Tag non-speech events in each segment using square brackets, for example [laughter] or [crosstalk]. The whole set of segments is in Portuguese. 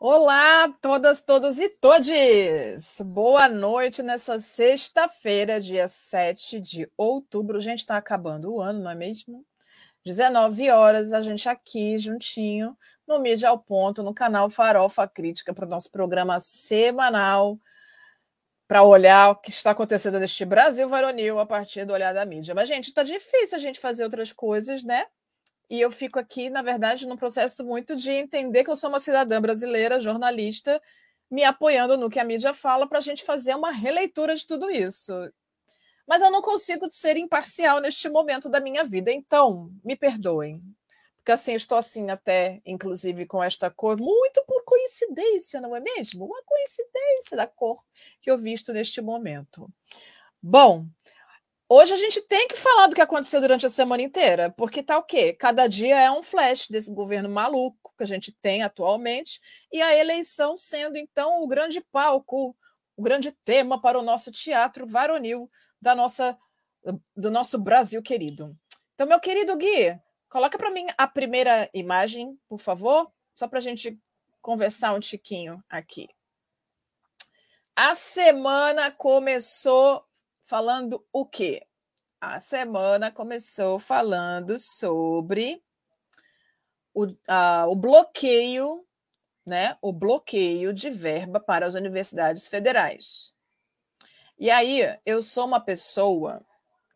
Olá, todas, todos e todes! Boa noite nessa sexta-feira, dia 7 de outubro. Gente, está acabando o ano, não é mesmo? 19 horas, a gente aqui juntinho no Mídia ao Ponto, no canal Farofa Crítica, para o nosso programa semanal para olhar o que está acontecendo neste Brasil varonil a partir do olhar da mídia. Mas, gente, está difícil a gente fazer outras coisas, né? E eu fico aqui, na verdade, num processo muito de entender que eu sou uma cidadã brasileira, jornalista, me apoiando no que a mídia fala para a gente fazer uma releitura de tudo isso. Mas eu não consigo ser imparcial neste momento da minha vida, então me perdoem. Porque assim, estou assim até, inclusive, com esta cor, muito por coincidência, não é mesmo? Uma coincidência da cor que eu visto neste momento. Bom, Hoje a gente tem que falar do que aconteceu durante a semana inteira, porque tá o quê? Cada dia é um flash desse governo maluco que a gente tem atualmente, e a eleição sendo então o grande palco, o grande tema para o nosso teatro varonil da nossa do nosso Brasil querido. Então, meu querido Gui, coloca para mim a primeira imagem, por favor, só para a gente conversar um tiquinho aqui. A semana começou falando o quê? A semana começou falando sobre o, o bloqueio, né? O bloqueio de verba para as universidades federais. E aí, eu sou uma pessoa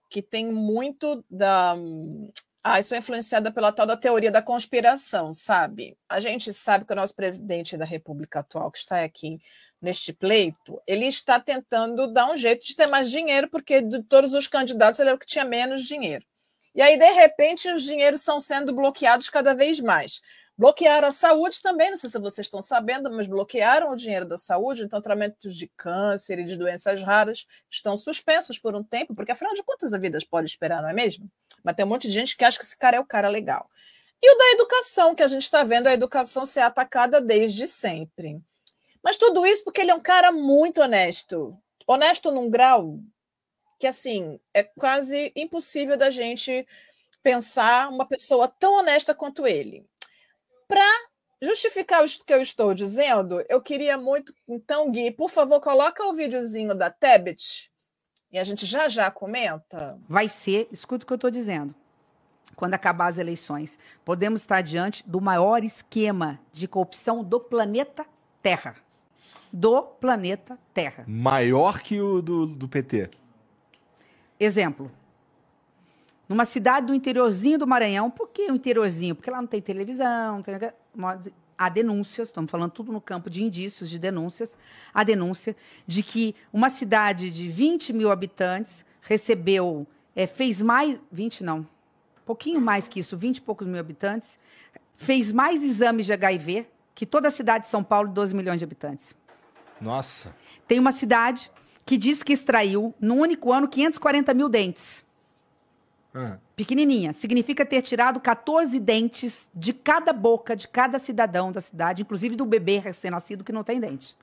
que tem muito da. Ah, sou influenciada pela tal da teoria da conspiração, sabe? A gente sabe que o nosso presidente da República atual, que está aqui neste pleito, ele está tentando dar um jeito de ter mais dinheiro, porque de todos os candidatos ele é o que tinha menos dinheiro. E aí, de repente, os dinheiros estão sendo bloqueados cada vez mais. Bloquearam a saúde também, não sei se vocês estão sabendo, mas bloquearam o dinheiro da saúde, então tratamentos de câncer e de doenças raras estão suspensos por um tempo, porque afinal de contas a vida pode esperar, não é mesmo? Mas tem um monte de gente que acha que esse cara é o cara legal. E o da educação, que a gente está vendo a educação ser atacada desde sempre. Mas tudo isso porque ele é um cara muito honesto. Honesto num grau que, assim, é quase impossível da gente pensar uma pessoa tão honesta quanto ele. Para justificar o que eu estou dizendo, eu queria muito. Então, Gui, por favor, coloca o videozinho da Tebet e a gente já já comenta. Vai ser, escuta o que eu estou dizendo. Quando acabar as eleições, podemos estar diante do maior esquema de corrupção do planeta Terra do planeta Terra. Maior que o do, do PT. Exemplo. Numa cidade do interiorzinho do Maranhão, por que o interiorzinho? Porque lá não tem televisão, não tem... há denúncias, estamos falando tudo no campo de indícios, de denúncias, há denúncia de que uma cidade de 20 mil habitantes recebeu, é, fez mais, 20 não, pouquinho mais que isso, 20 e poucos mil habitantes, fez mais exames de HIV que toda a cidade de São Paulo, 12 milhões de habitantes. Nossa. Tem uma cidade que diz que extraiu, no único ano, 540 mil dentes. Uhum. Pequenininha. Significa ter tirado 14 dentes de cada boca de cada cidadão da cidade, inclusive do bebê recém-nascido que não tem dente.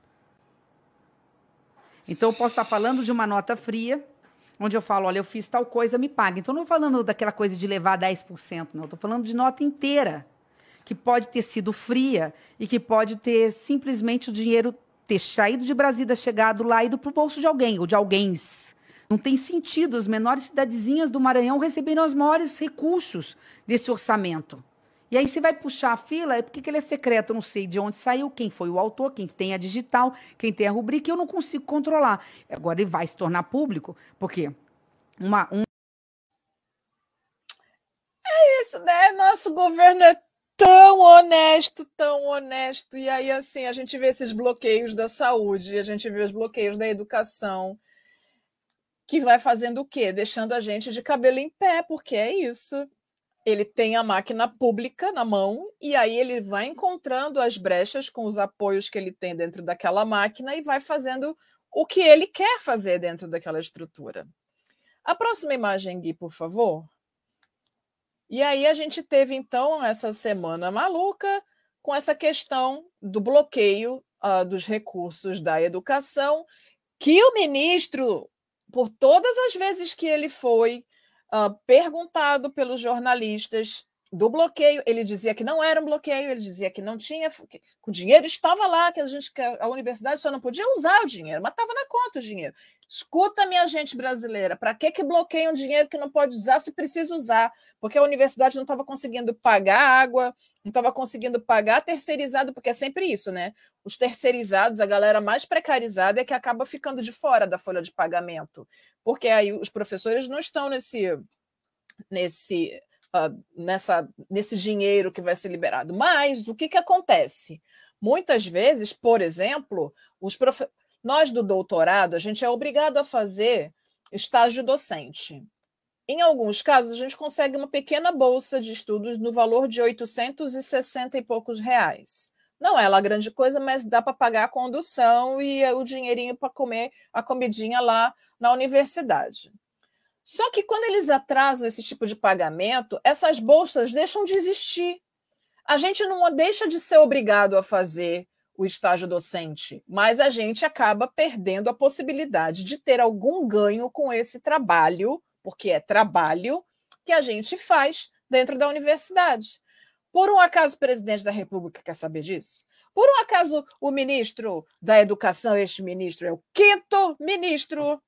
Então, eu posso estar falando de uma nota fria, onde eu falo, olha, eu fiz tal coisa, me paga. Então, não estou falando daquela coisa de levar 10%, não. Estou falando de nota inteira, que pode ter sido fria e que pode ter simplesmente o dinheiro ter saído de Brasília, chegado lá e ido para o bolso de alguém, ou de alguém. Não tem sentido as menores cidadezinhas do Maranhão receberem os maiores recursos desse orçamento. E aí você vai puxar a fila, é porque ele é secreto, eu não sei de onde saiu, quem foi o autor, quem tem a digital, quem tem a rubrica, eu não consigo controlar. Agora ele vai se tornar público, porque uma, um... É isso, né? Nosso governo é tão honesto, tão honesto. E aí, assim, a gente vê esses bloqueios da saúde, a gente vê os bloqueios da educação, que vai fazendo o quê? Deixando a gente de cabelo em pé, porque é isso. Ele tem a máquina pública na mão e aí ele vai encontrando as brechas com os apoios que ele tem dentro daquela máquina e vai fazendo o que ele quer fazer dentro daquela estrutura. A próxima imagem, Gui, por favor. E aí a gente teve, então, essa semana maluca com essa questão do bloqueio uh, dos recursos da educação, que o ministro, por todas as vezes que ele foi uh, perguntado pelos jornalistas, do bloqueio. Ele dizia que não era um bloqueio, ele dizia que não tinha, que o dinheiro estava lá, que a gente que a universidade só não podia usar o dinheiro, mas estava na conta o dinheiro. Escuta, minha gente brasileira, para que que bloqueiam dinheiro que não pode usar se precisa usar? Porque a universidade não estava conseguindo pagar água, não estava conseguindo pagar terceirizado, porque é sempre isso, né? Os terceirizados, a galera mais precarizada é que acaba ficando de fora da folha de pagamento, porque aí os professores não estão nesse nesse uh, nessa, nesse dinheiro que vai ser liberado. Mas o que, que acontece? Muitas vezes, por exemplo, os nós do doutorado, a gente é obrigado a fazer estágio docente. Em alguns casos, a gente consegue uma pequena bolsa de estudos no valor de 860 e poucos reais. Não é lá grande coisa, mas dá para pagar a condução e o dinheirinho para comer a comidinha lá na universidade. Só que quando eles atrasam esse tipo de pagamento, essas bolsas deixam de existir. A gente não deixa de ser obrigado a fazer o estágio docente, mas a gente acaba perdendo a possibilidade de ter algum ganho com esse trabalho, porque é trabalho que a gente faz dentro da universidade. Por um acaso o presidente da República quer saber disso? Por um acaso o ministro da Educação, este ministro é o quinto ministro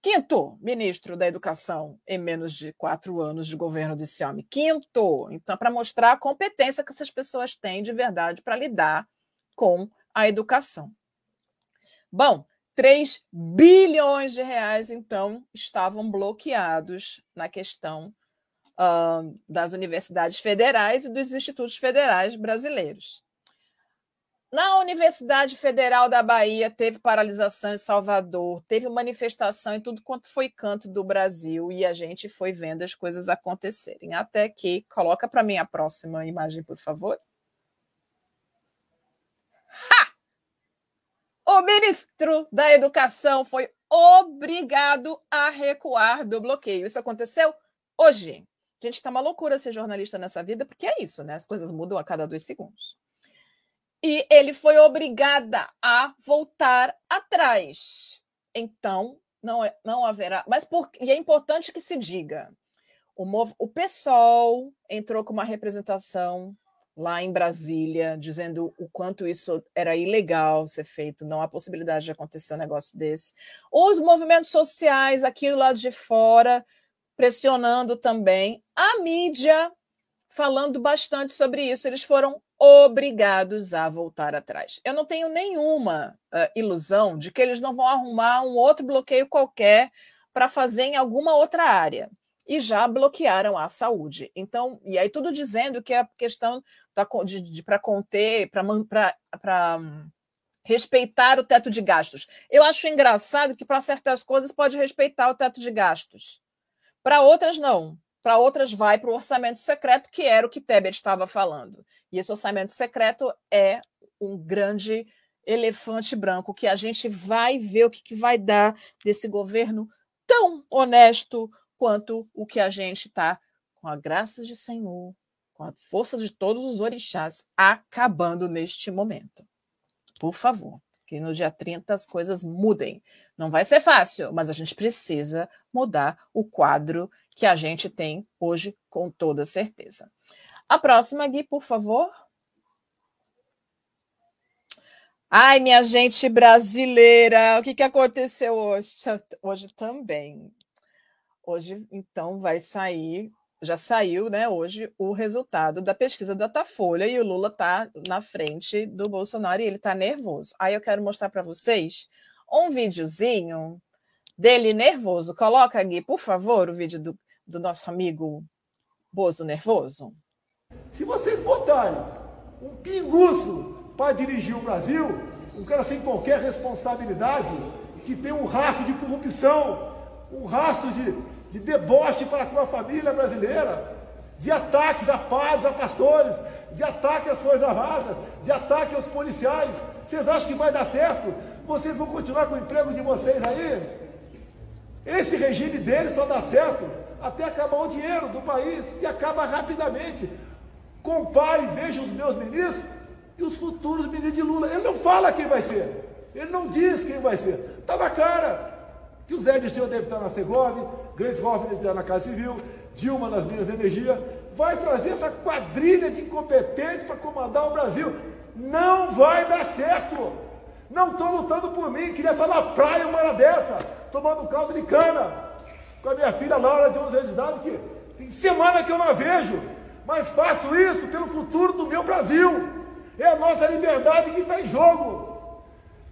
Quinto, ministro da Educação em menos de quatro anos de governo desse homem. Quinto, então, para mostrar a competência que essas pessoas têm de verdade para lidar com a educação. Bom, 3 bilhões de reais, então, estavam bloqueados na questão uh, das universidades federais e dos institutos federais brasileiros. Na Universidade Federal da Bahia teve paralisação em Salvador, teve manifestação em tudo quanto foi canto do Brasil e a gente foi vendo as coisas acontecerem. Até que, coloca para mim a próxima imagem, por favor. Ha! O ministro da Educação foi obrigado a recuar do bloqueio. Isso aconteceu hoje. Gente, está uma loucura ser jornalista nessa vida, porque é isso, né? As coisas mudam a cada dois segundos e ele foi obrigada a voltar atrás. Então, não, é, não haverá. Mas por, e é importante que se diga: o, o PSOL entrou com uma representação lá em Brasília, dizendo o quanto isso era ilegal ser feito, não há possibilidade de acontecer um negócio desse. Os movimentos sociais aqui do lado de fora pressionando também a mídia falando bastante sobre isso. Eles foram obrigados a voltar atrás. Eu não tenho nenhuma uh, ilusão de que eles não vão arrumar um outro bloqueio qualquer para fazer em alguma outra área. E já bloquearam a saúde. Então, e aí tudo dizendo que é questão da, de, de para conter, para respeitar o teto de gastos. Eu acho engraçado que para certas coisas pode respeitar o teto de gastos. Para outras, não para outras vai para o orçamento secreto, que era o que Tebet estava falando. E esse orçamento secreto é um grande elefante branco que a gente vai ver o que, que vai dar desse governo tão honesto quanto o que a gente está, com a graça de Senhor, com a força de todos os orixás, acabando neste momento. Por favor que no dia 30 as coisas mudem. Não vai ser fácil, mas a gente precisa mudar o quadro que a gente tem hoje, com toda certeza. A próxima, Gui, por favor. Ai, minha gente brasileira, o que, que aconteceu hoje? Hoje também. Hoje, então, vai sair já saiu, né, hoje, o resultado da pesquisa da Datafolha e o Lula está na frente do Bolsonaro e ele está nervoso. Aí eu quero mostrar para vocês um videozinho dele nervoso. Coloca, Gui, por favor, o vídeo do, do nosso amigo Bozo nervoso. Se vocês botarem um pinguço para dirigir o Brasil, um cara sem qualquer responsabilidade, que tem um rastro de corrupção, um rastro de de deboche para com a família brasileira, de ataques a padres, a pastores, de ataque às Forças Armadas, de ataque aos policiais. Vocês acham que vai dar certo? Vocês vão continuar com o emprego de vocês aí? Esse regime dele só dá certo até acabar o dinheiro do país e acaba rapidamente. Compare, veja os meus ministros e os futuros ministros de Lula. Ele não fala quem vai ser. Ele não diz quem vai ser. Está na cara que o Zé Dirceu deve estar na Segov, Grace Hoffman deve estar na Casa Civil, Dilma nas Minas de Energia. vai trazer essa quadrilha de incompetentes para comandar o Brasil. Não vai dar certo. Não estou lutando por mim, queria estar na praia uma hora dessa, tomando caldo de cana, com a minha filha Laura de 11 anos de idade, que tem semana que eu não a vejo, mas faço isso pelo futuro do meu Brasil. É a nossa liberdade que está em jogo.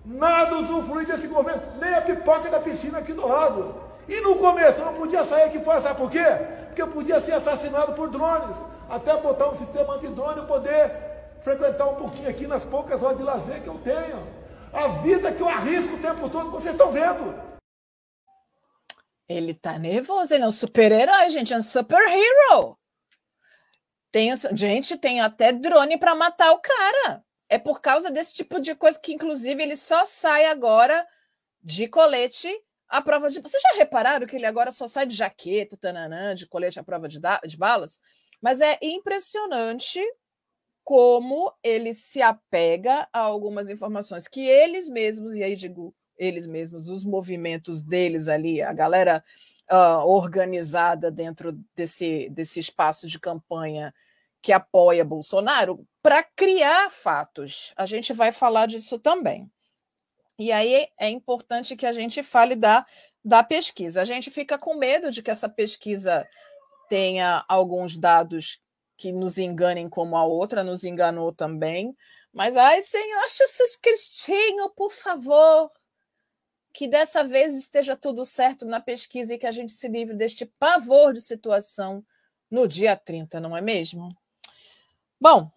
Nada usufrui desse governo, nem a pipoca da piscina aqui do lado. E no começo não podia sair aqui fora, sabe por quê? Porque eu podia ser assassinado por drones, até botar um sistema antidrone e poder frequentar um pouquinho aqui nas poucas horas de lazer que eu tenho. A vida que eu arrisco o tempo todo, vocês estão vendo. Ele tá nervoso, ele é um super-herói, gente, é um super-hero. Tem, gente, tem até drone para matar o cara. É por causa desse tipo de coisa que, inclusive, ele só sai agora de colete à prova de. Vocês já repararam que ele agora só sai de jaqueta, tananã, de colete à prova de, de balas? Mas é impressionante como ele se apega a algumas informações que eles mesmos, e aí digo eles mesmos, os movimentos deles ali, a galera uh, organizada dentro desse, desse espaço de campanha que apoia Bolsonaro, para criar fatos. A gente vai falar disso também. E aí é importante que a gente fale da, da pesquisa. A gente fica com medo de que essa pesquisa tenha alguns dados que nos enganem como a outra nos enganou também. Mas, ai, Senhor Jesus Cristinho, por favor, que dessa vez esteja tudo certo na pesquisa e que a gente se livre deste pavor de situação no dia 30, não é mesmo? Bom,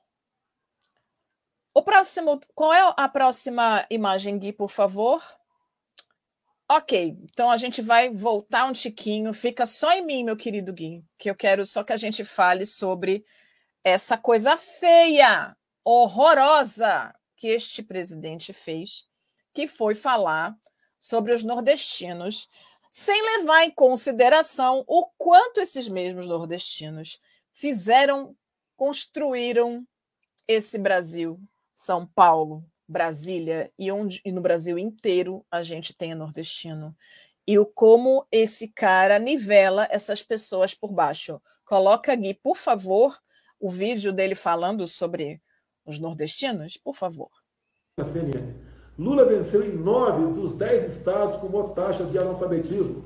o próximo, qual é a próxima imagem, Gui, por favor? Ok, então a gente vai voltar um tiquinho. Fica só em mim, meu querido Gui, que eu quero só que a gente fale sobre essa coisa feia, horrorosa que este presidente fez, que foi falar sobre os nordestinos, sem levar em consideração o quanto esses mesmos nordestinos fizeram, construíram esse Brasil, São Paulo, Brasília e, onde, e no Brasil inteiro a gente tem nordestino. E o como esse cara nivela essas pessoas por baixo. Coloca, Gui, por favor, o vídeo dele falando sobre os nordestinos, por favor. Lula venceu em nove dos dez estados com maior taxa de analfabetismo.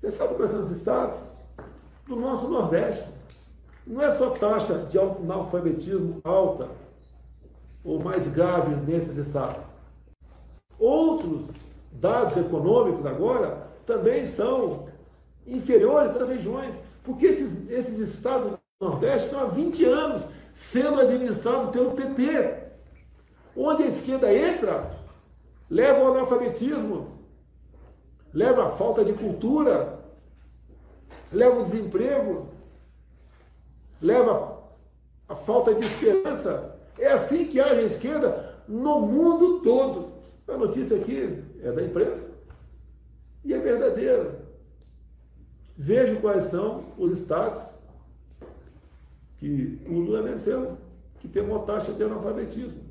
Você sabe quais são os estados? Do nosso Nordeste. Não é só taxa de analfabetismo alta, ou mais grave nesses estados. Outros dados econômicos agora também são inferiores às regiões, porque esses, esses estados do Nordeste estão há 20 anos sendo administrados pelo PT. Onde a esquerda entra, leva ao analfabetismo, leva a falta de cultura, leva o desemprego, leva a falta de esperança, é assim que age a esquerda no mundo todo. A notícia aqui é da imprensa e é verdadeira. Vejo quais são os estados que o Lula venceu, que tem uma taxa de analfabetismo.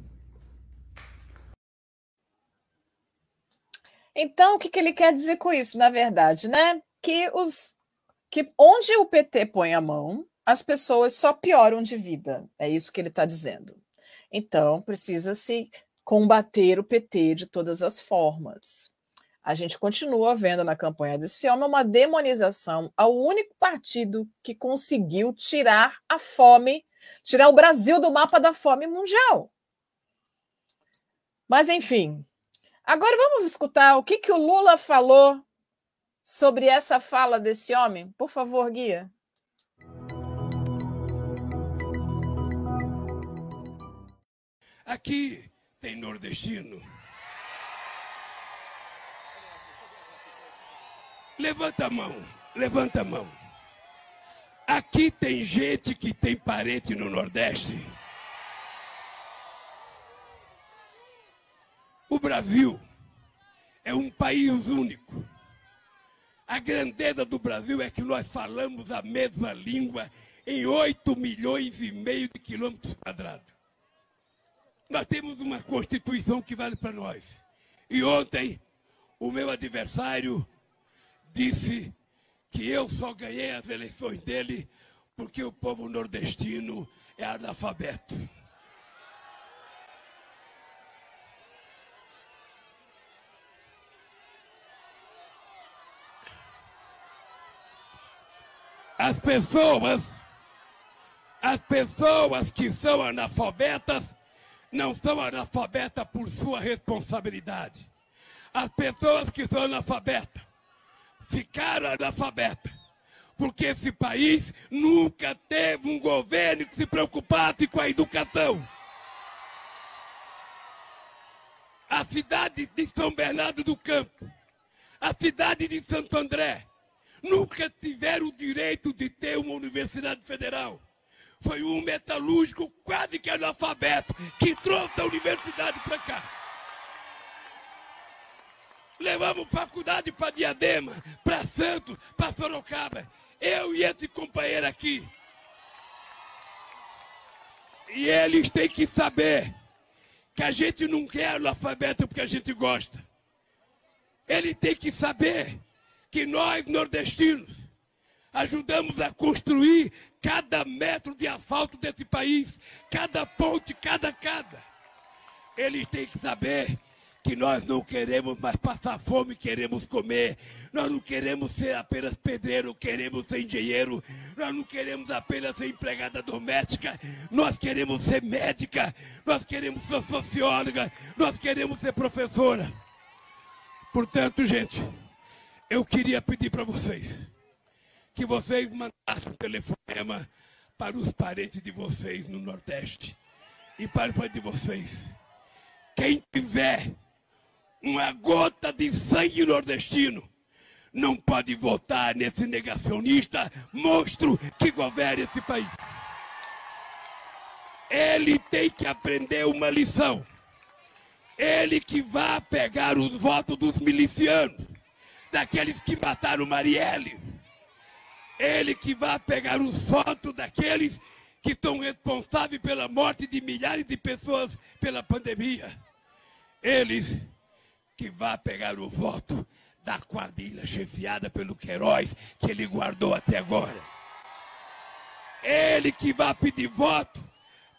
Então, o que, que ele quer dizer com isso, na verdade, né? Que os que onde o PT põe a mão, as pessoas só pioram de vida. É isso que ele está dizendo. Então, precisa-se combater o PT de todas as formas. A gente continua vendo na campanha desse homem uma demonização ao único partido que conseguiu tirar a fome, tirar o Brasil do mapa da fome mundial. Mas, enfim, agora vamos escutar o que, que o Lula falou sobre essa fala desse homem. Por favor, guia. Aqui tem nordestino. Levanta a mão, levanta a mão. Aqui tem gente que tem parente no Nordeste. O Brasil é um país único. A grandeza do Brasil é que nós falamos a mesma língua em 8 milhões e meio de quilômetros quadrados. Nós temos uma Constituição que vale para nós. E ontem, o meu adversário disse que eu só ganhei as eleições dele porque o povo nordestino é analfabeto. As pessoas, as pessoas que são analfabetas, não são analfabetas por sua responsabilidade. As pessoas que são analfabetas ficaram analfabetas porque esse país nunca teve um governo que se preocupasse com a educação. A cidade de São Bernardo do Campo, a cidade de Santo André, nunca tiveram o direito de ter uma universidade federal. Foi um metalúrgico quase que analfabeto que trouxe a universidade para cá. Levamos faculdade para Diadema, para Santos, para Sorocaba. Eu e esse companheiro aqui. E eles têm que saber que a gente não quer analfabeto porque a gente gosta. Ele tem que saber que nós, nordestinos, ajudamos a construir cada metro de asfalto desse país, cada ponte, cada casa. Eles têm que saber que nós não queremos mais passar fome, queremos comer. Nós não queremos ser apenas pedreiro, queremos ser engenheiro. Nós não queremos apenas ser empregada doméstica. Nós queremos ser médica. Nós queremos ser socióloga. Nós queremos ser professora. Portanto, gente, eu queria pedir para vocês que vocês mandassem um telefonema para os parentes de vocês no Nordeste e para os parentes de vocês. Quem tiver uma gota de sangue nordestino não pode votar nesse negacionista monstro que governa esse país. Ele tem que aprender uma lição. Ele que vai pegar os votos dos milicianos daqueles que mataram Marielle. Ele que vai pegar os votos daqueles que estão responsáveis pela morte de milhares de pessoas pela pandemia. Eles que vai pegar o voto da quadrilha chefiada pelo Queiroz que ele guardou até agora. Ele que vai pedir voto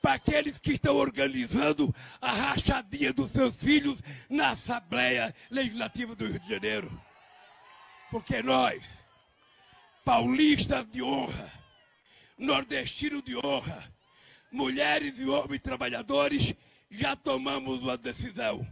para aqueles que estão organizando a rachadinha dos seus filhos na Assembleia Legislativa do Rio de Janeiro. Porque nós, paulistas de honra, nordestinos de honra, mulheres e homens trabalhadores, já tomamos uma decisão.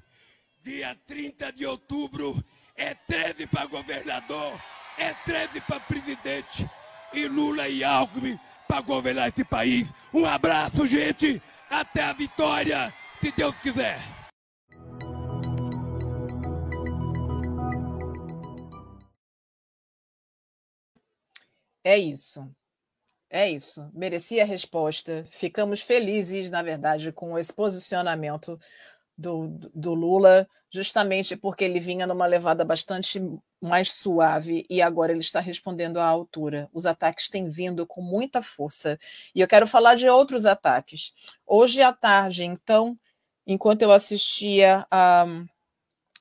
Dia 30 de outubro é 13 para governador, é 13 para presidente e Lula e Alckmin para governar esse país. Um abraço, gente. Até a vitória, se Deus quiser. É isso. É isso. Merecia a resposta. Ficamos felizes, na verdade, com esse posicionamento do, do Lula, justamente porque ele vinha numa levada bastante mais suave e agora ele está respondendo à altura. Os ataques têm vindo com muita força. E eu quero falar de outros ataques. Hoje à tarde, então, enquanto eu assistia a,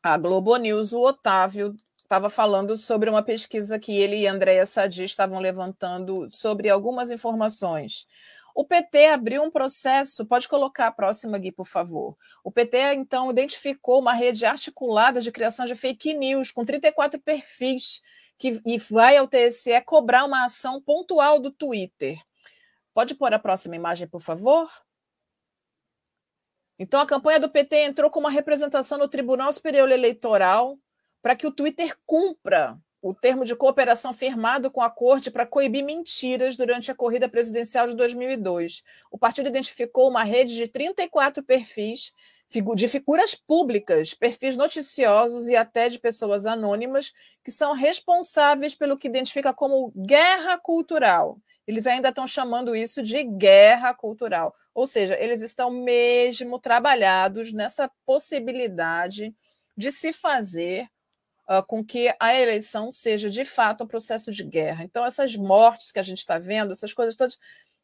a Globo News, o Otávio estava falando sobre uma pesquisa que ele e Andréa Sadi estavam levantando sobre algumas informações. O PT abriu um processo, pode colocar a próxima, Gui, por favor. O PT, então, identificou uma rede articulada de criação de fake news com 34 perfis que, e vai ao TSE cobrar uma ação pontual do Twitter. Pode pôr a próxima imagem, por favor? Então, a campanha do PT entrou com uma representação no Tribunal Superior Eleitoral para que o Twitter cumpra o termo de cooperação firmado com a corte para coibir mentiras durante a corrida presidencial de 2002. O partido identificou uma rede de 34 perfis de figuras públicas, perfis noticiosos e até de pessoas anônimas que são responsáveis pelo que identifica como guerra cultural. Eles ainda estão chamando isso de guerra cultural. Ou seja, eles estão mesmo trabalhados nessa possibilidade de se fazer uh, com que a eleição seja de fato um processo de guerra. Então, essas mortes que a gente está vendo, essas coisas todas,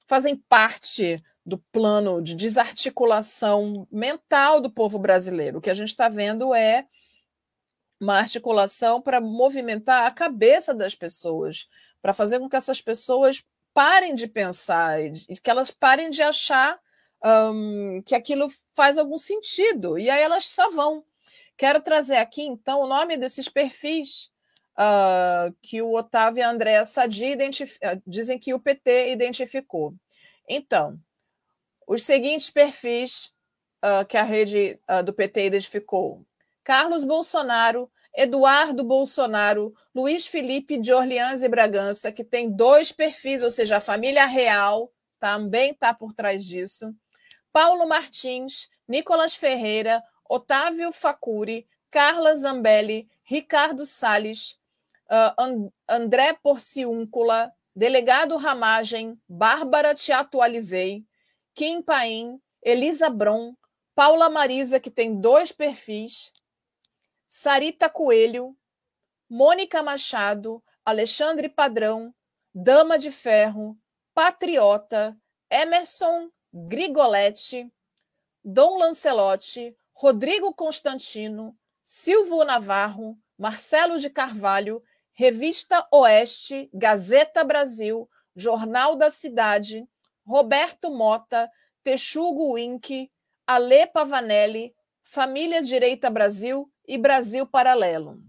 fazem parte do plano de desarticulação mental do povo brasileiro. O que a gente está vendo é uma articulação para movimentar a cabeça das pessoas, para fazer com que essas pessoas parem de pensar e que elas parem de achar um, que aquilo faz algum sentido. E aí elas só vão. Quero trazer aqui, então, o nome desses perfis uh, que o Otávio e a Andréa Sadi uh, dizem que o PT identificou. Então, os seguintes perfis uh, que a rede do PT identificou: Carlos Bolsonaro, Eduardo Bolsonaro, Luiz Felipe de Orleans e Bragança, que tem dois perfis, ou seja, a família real também está por trás disso. Paulo Martins, Nicolas Ferreira, Otávio Facuri, Carla Zambelli, Ricardo Salles, uh, André Porciúncula, Delegado Ramagem, Bárbara Te Atualizei, Kim Paim, Elisa Bron, Paula Marisa, que tem dois perfis, Sarita Coelho, Mônica Machado, Alexandre Padrão, Dama de Ferro, Patriota, Emerson Grigoletti, Dom Lancelotti, Rodrigo Constantino, Silvio Navarro, Marcelo de Carvalho, Revista Oeste, Gazeta Brasil, Jornal da Cidade, Roberto Mota, Texugo Wink, Ale Pavanelli, Família Direita Brasil e Brasil Paralelo.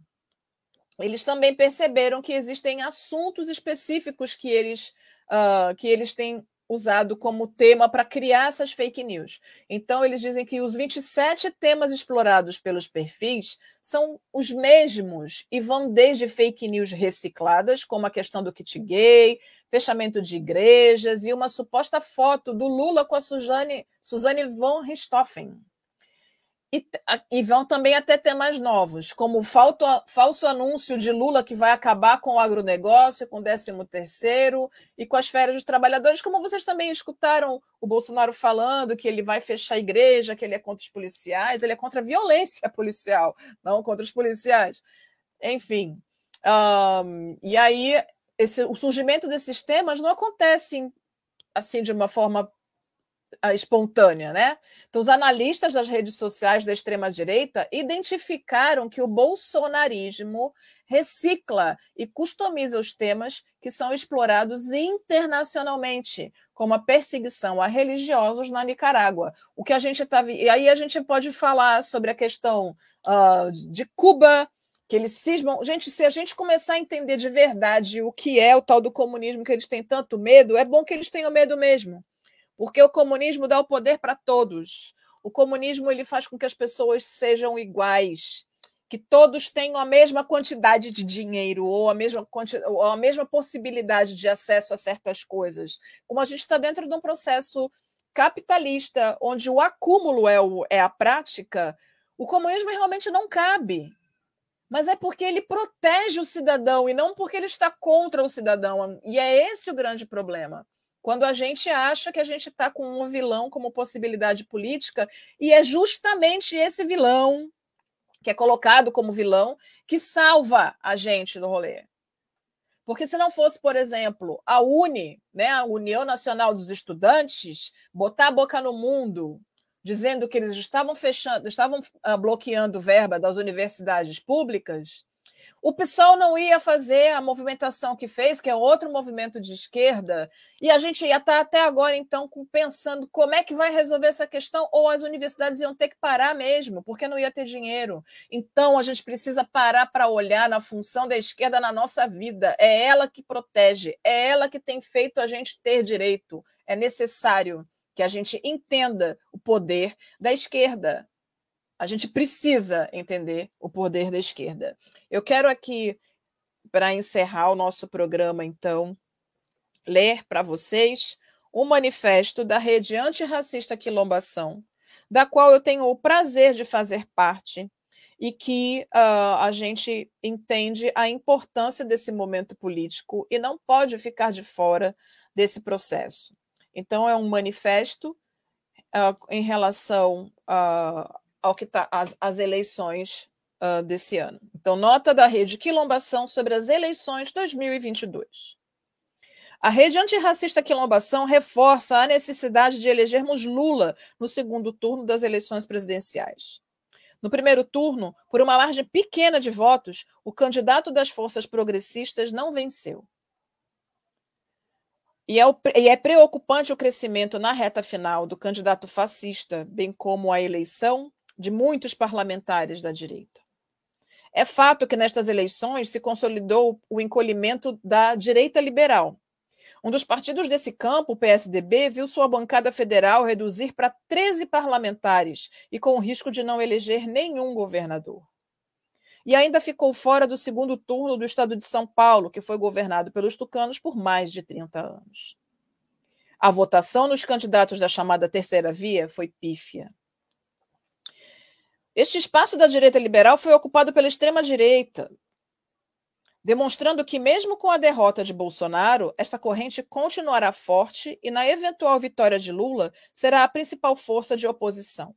Eles também perceberam que existem assuntos específicos que eles, uh, que eles têm usado como tema para criar essas fake news. Então, eles dizem que os 27 temas explorados pelos perfis são os mesmos e vão desde fake news recicladas, como a questão do kit gay, fechamento de igrejas e uma suposta foto do Lula com a Suzane, Suzane von Richthofen. E, e, vão também até temas novos, como o falto, falso anúncio de Lula que vai acabar com o agronegócio, com o 13 terceiro e com as férias dos trabalhadores, como vocês também escutaram o Bolsonaro falando que ele vai fechar a igreja, que ele é contra os policiais, ele é contra a violência [laughs] policial, não contra os policiais. Enfim. Um, e aí, esse, o surgimento desses temas não acontece assim de uma forma espontânea, né? Então, os analistas das redes sociais da extrema-direita identificaram que o bolsonarismo recicla e customiza os temas que são explorados internacionalmente, como a perseguição a religiosos na Nicarágua. O que a gente está. E aí a gente pode falar sobre a questão uh, de Cuba. Que eles cismam. Gente, se a gente começar a entender de verdade o que é o tal do comunismo que eles têm tanto medo, é bom que eles tenham medo mesmo porque o comunismo dá o poder para todos. O comunismo ele faz com que as pessoas sejam iguais, que todos tenham a mesma quantidade de dinheiro ou a mesma, ou a mesma possibilidade de acesso a certas coisas. Como a gente está dentro de um processo capitalista, onde o acúmulo é, o, é a prática, o comunismo realmente não cabe. Mas é porque ele protege o cidadão e não porque ele está contra o cidadão. E é esse o grande problema quando a gente acha que a gente está com um vilão como possibilidade política, e é justamente esse vilão, que é colocado como vilão, que salva a gente do rolê. Porque se não fosse, por exemplo, a UNE, né, a União Nacional dos Estudantes, botar a boca no mundo, dizendo que eles estavam fechando, estavam uh, bloqueando verba das universidades públicas, o pessoal não ia fazer a movimentação que fez, que é outro movimento de esquerda, e a gente ia estar até agora, então, pensando como é que vai resolver essa questão, ou as universidades iam ter que parar mesmo, porque não ia ter dinheiro. Então, a gente precisa parar para olhar na função da esquerda na nossa vida. É ela que protege, é ela que tem feito a gente ter direito. É necessário que a gente entenda o poder da esquerda. A gente precisa entender o poder da esquerda. Eu quero aqui, para encerrar o nosso programa, então, ler para vocês o manifesto da Rede Antirracista Quilombação, da qual eu tenho o prazer de fazer parte e que uh, a gente entende a importância desse momento político e não pode ficar de fora desse processo. Então, é um manifesto uh, em relação uh, ao que tá as, as eleições uh, desse ano. Então, nota da rede Quilombação sobre as eleições 2022. A rede antirracista Quilombação reforça a necessidade de elegermos Lula no segundo turno das eleições presidenciais. No primeiro turno, por uma margem pequena de votos, o candidato das forças progressistas não venceu. E é, o, e é preocupante o crescimento na reta final do candidato fascista, bem como a eleição de muitos parlamentares da direita. É fato que nestas eleições se consolidou o encolhimento da direita liberal. Um dos partidos desse campo, o PSDB, viu sua bancada federal reduzir para 13 parlamentares e com o risco de não eleger nenhum governador. E ainda ficou fora do segundo turno do estado de São Paulo, que foi governado pelos tucanos por mais de 30 anos. A votação nos candidatos da chamada terceira via foi pífia. Este espaço da direita liberal foi ocupado pela extrema-direita, demonstrando que, mesmo com a derrota de Bolsonaro, esta corrente continuará forte e, na eventual vitória de Lula, será a principal força de oposição.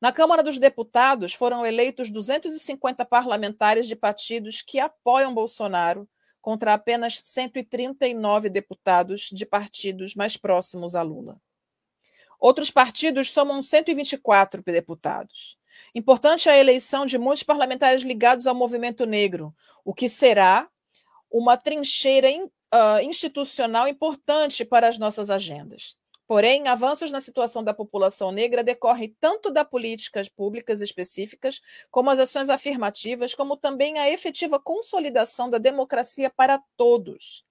Na Câmara dos Deputados foram eleitos 250 parlamentares de partidos que apoiam Bolsonaro, contra apenas 139 deputados de partidos mais próximos a Lula. Outros partidos somam 124 deputados. Importante a eleição de muitos parlamentares ligados ao movimento negro, o que será uma trincheira uh, institucional importante para as nossas agendas. Porém, avanços na situação da população negra decorrem tanto das políticas públicas específicas, como as ações afirmativas, como também a efetiva consolidação da democracia para todos,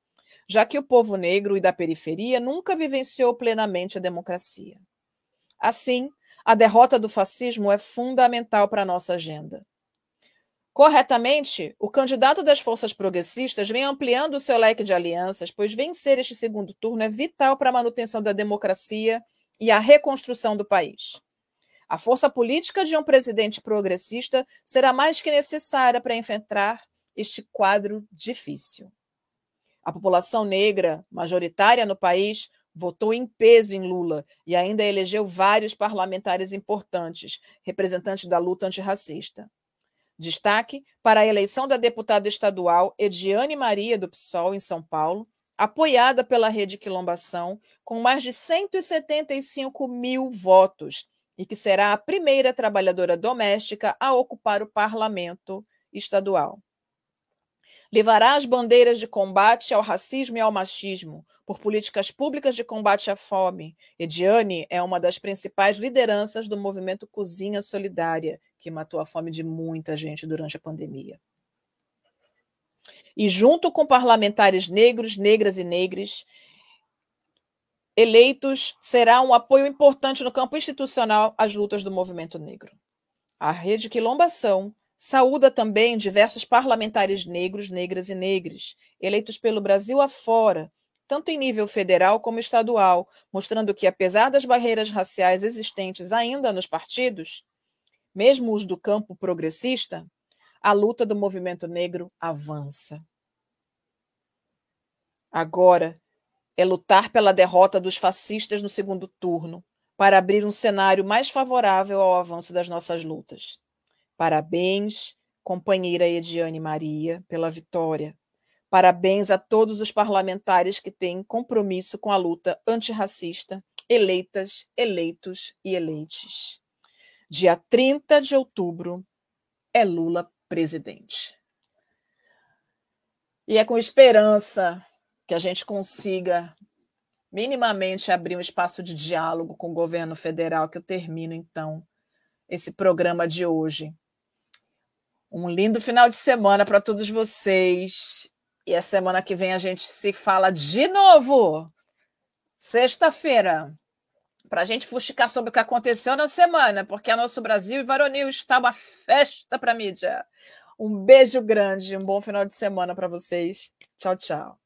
já que o povo negro e da periferia nunca vivenciou plenamente a democracia. Assim, a derrota do fascismo é fundamental para a nossa agenda. Corretamente, o candidato das forças progressistas vem ampliando o seu leque de alianças, pois vencer este segundo turno é vital para a manutenção da democracia e a reconstrução do país. A força política de um presidente progressista será mais que necessária para enfrentar este quadro difícil. A população negra, majoritária no país, votou em peso em Lula e ainda elegeu vários parlamentares importantes, representantes da luta antirracista. Destaque para a eleição da deputada estadual Ediane Maria do PSOL em São Paulo, apoiada pela Rede Quilombação, com mais de 175 mil votos, e que será a primeira trabalhadora doméstica a ocupar o parlamento estadual. Levará as bandeiras de combate ao racismo e ao machismo, por políticas públicas de combate à fome. Ediane é uma das principais lideranças do movimento Cozinha Solidária, que matou a fome de muita gente durante a pandemia. E junto com parlamentares negros, negras e negres, eleitos, será um apoio importante no campo institucional às lutas do movimento negro. A Rede Quilombação saúda também diversos parlamentares negros, negras e negres, eleitos pelo Brasil afora, tanto em nível federal como estadual, mostrando que, apesar das barreiras raciais existentes ainda nos partidos, mesmo os do campo progressista, a luta do movimento negro avança. Agora é lutar pela derrota dos fascistas no segundo turno, para abrir um cenário mais favorável ao avanço das nossas lutas. Parabéns, companheira Ediane Maria, pela vitória. Parabéns a todos os parlamentares que têm compromisso com a luta antirracista, eleitas, eleitos e eleites. Dia 30 de outubro é Lula presidente. E é com esperança que a gente consiga minimamente abrir um espaço de diálogo com o governo federal que eu termino então esse programa de hoje. Um lindo final de semana para todos vocês e a semana que vem a gente se fala de novo. Sexta-feira. Para a gente fuxicar sobre o que aconteceu na semana, porque a Nosso Brasil e Varonil está uma festa para a mídia. Um beijo grande, um bom final de semana para vocês. Tchau, tchau.